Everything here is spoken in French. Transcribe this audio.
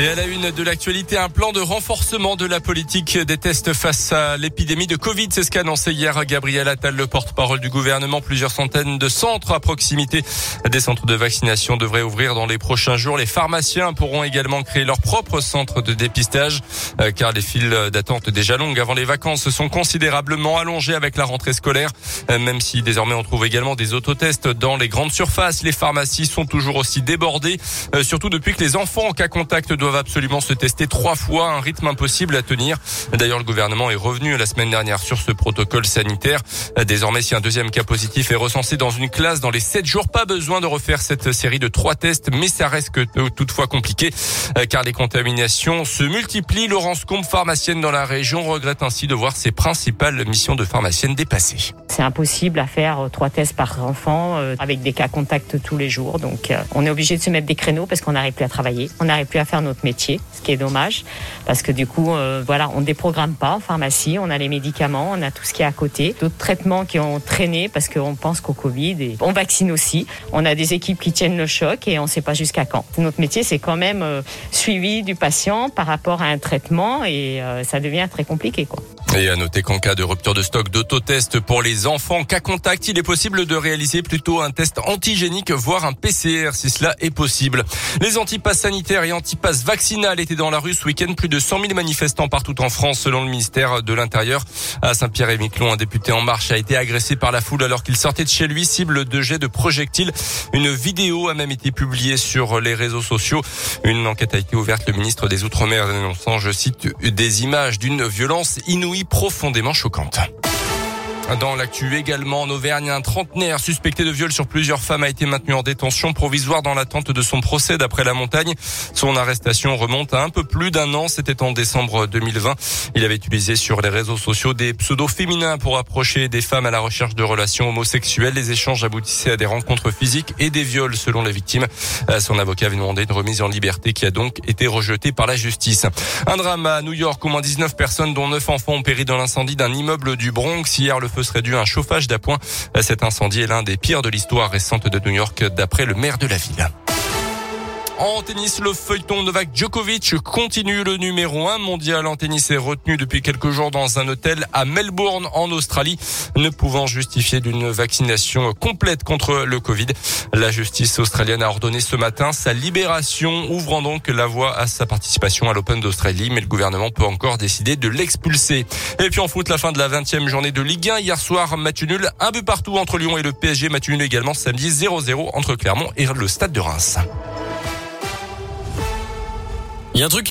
Et à la une de l'actualité, un plan de renforcement de la politique des tests face à l'épidémie de Covid. C'est ce qu'a annoncé hier Gabriel Attal, le porte-parole du gouvernement. Plusieurs centaines de centres à proximité des centres de vaccination devraient ouvrir dans les prochains jours. Les pharmaciens pourront également créer leur propre centre de dépistage, euh, car les files d'attente déjà longues avant les vacances sont considérablement allongées avec la rentrée scolaire. Euh, même si désormais on trouve également des autotests dans les grandes surfaces, les pharmacies sont toujours aussi débordées, euh, surtout depuis que les enfants en cas contact doivent doivent absolument se tester trois fois, un rythme impossible à tenir. D'ailleurs, le gouvernement est revenu la semaine dernière sur ce protocole sanitaire. Désormais, si un deuxième cas positif est recensé dans une classe dans les sept jours, pas besoin de refaire cette série de trois tests, mais ça reste euh, toutefois compliqué euh, car les contaminations se multiplient. Laurence Combe, pharmacienne dans la région, regrette ainsi de voir ses principales missions de pharmacienne dépassées. C'est impossible à faire euh, trois tests par enfant avec des cas contacts tous les jours. Donc, on est obligé de se mettre des créneaux parce qu'on n'arrive plus à travailler, on n'arrive plus à faire notre métier, ce qui est dommage parce que du coup, euh, voilà, on déprogramme pas en pharmacie, on a les médicaments, on a tout ce qui est à côté, d'autres traitements qui ont traîné parce qu'on pense qu'au Covid et on vaccine aussi. On a des équipes qui tiennent le choc et on ne sait pas jusqu'à quand. Notre métier, c'est quand même euh, suivi du patient par rapport à un traitement et euh, ça devient très compliqué, quoi. Et à noter qu'en cas de rupture de stock d'autotest pour les enfants cas contact, il est possible de réaliser plutôt un test antigénique, voire un PCR si cela est possible. Les antipasses sanitaires et antipasses vaccinales étaient dans la rue ce week-end. Plus de 100 000 manifestants partout en France selon le ministère de l'Intérieur. À Saint-Pierre et Miquelon, un député en marche a été agressé par la foule alors qu'il sortait de chez lui, cible de jet de projectiles. Une vidéo a même été publiée sur les réseaux sociaux. Une enquête a été ouverte. Le ministre des Outre-mer dénonçant, je cite, des images d'une violence inouïe profondément choquante. Dans l'actu également en Auvergne, un trentenaire suspecté de viol sur plusieurs femmes a été maintenu en détention provisoire dans l'attente de son procès d'après la montagne. Son arrestation remonte à un peu plus d'un an. C'était en décembre 2020. Il avait utilisé sur les réseaux sociaux des pseudos féminins pour approcher des femmes à la recherche de relations homosexuelles. Les échanges aboutissaient à des rencontres physiques et des viols selon la victime. Son avocat avait demandé une remise en liberté qui a donc été rejetée par la justice. Un drame à New York. Au moins 19 personnes dont 9 enfants ont péri dans l'incendie d'un immeuble du Bronx. Hier, le serait dû à un chauffage d'appoint. Cet incendie est l'un des pires de l'histoire récente de New York d'après le maire de la ville. En tennis, le feuilleton Novak Djokovic continue le numéro 1 mondial en tennis est retenu depuis quelques jours dans un hôtel à Melbourne en Australie, ne pouvant justifier d'une vaccination complète contre le Covid. La justice australienne a ordonné ce matin sa libération, ouvrant donc la voie à sa participation à l'Open d'Australie, mais le gouvernement peut encore décider de l'expulser. Et puis en foot, la fin de la 20e journée de Ligue 1 hier soir, match nul, un but partout entre Lyon et le PSG, match nul également samedi 0-0 entre Clermont et le Stade de Reims. Il y a un truc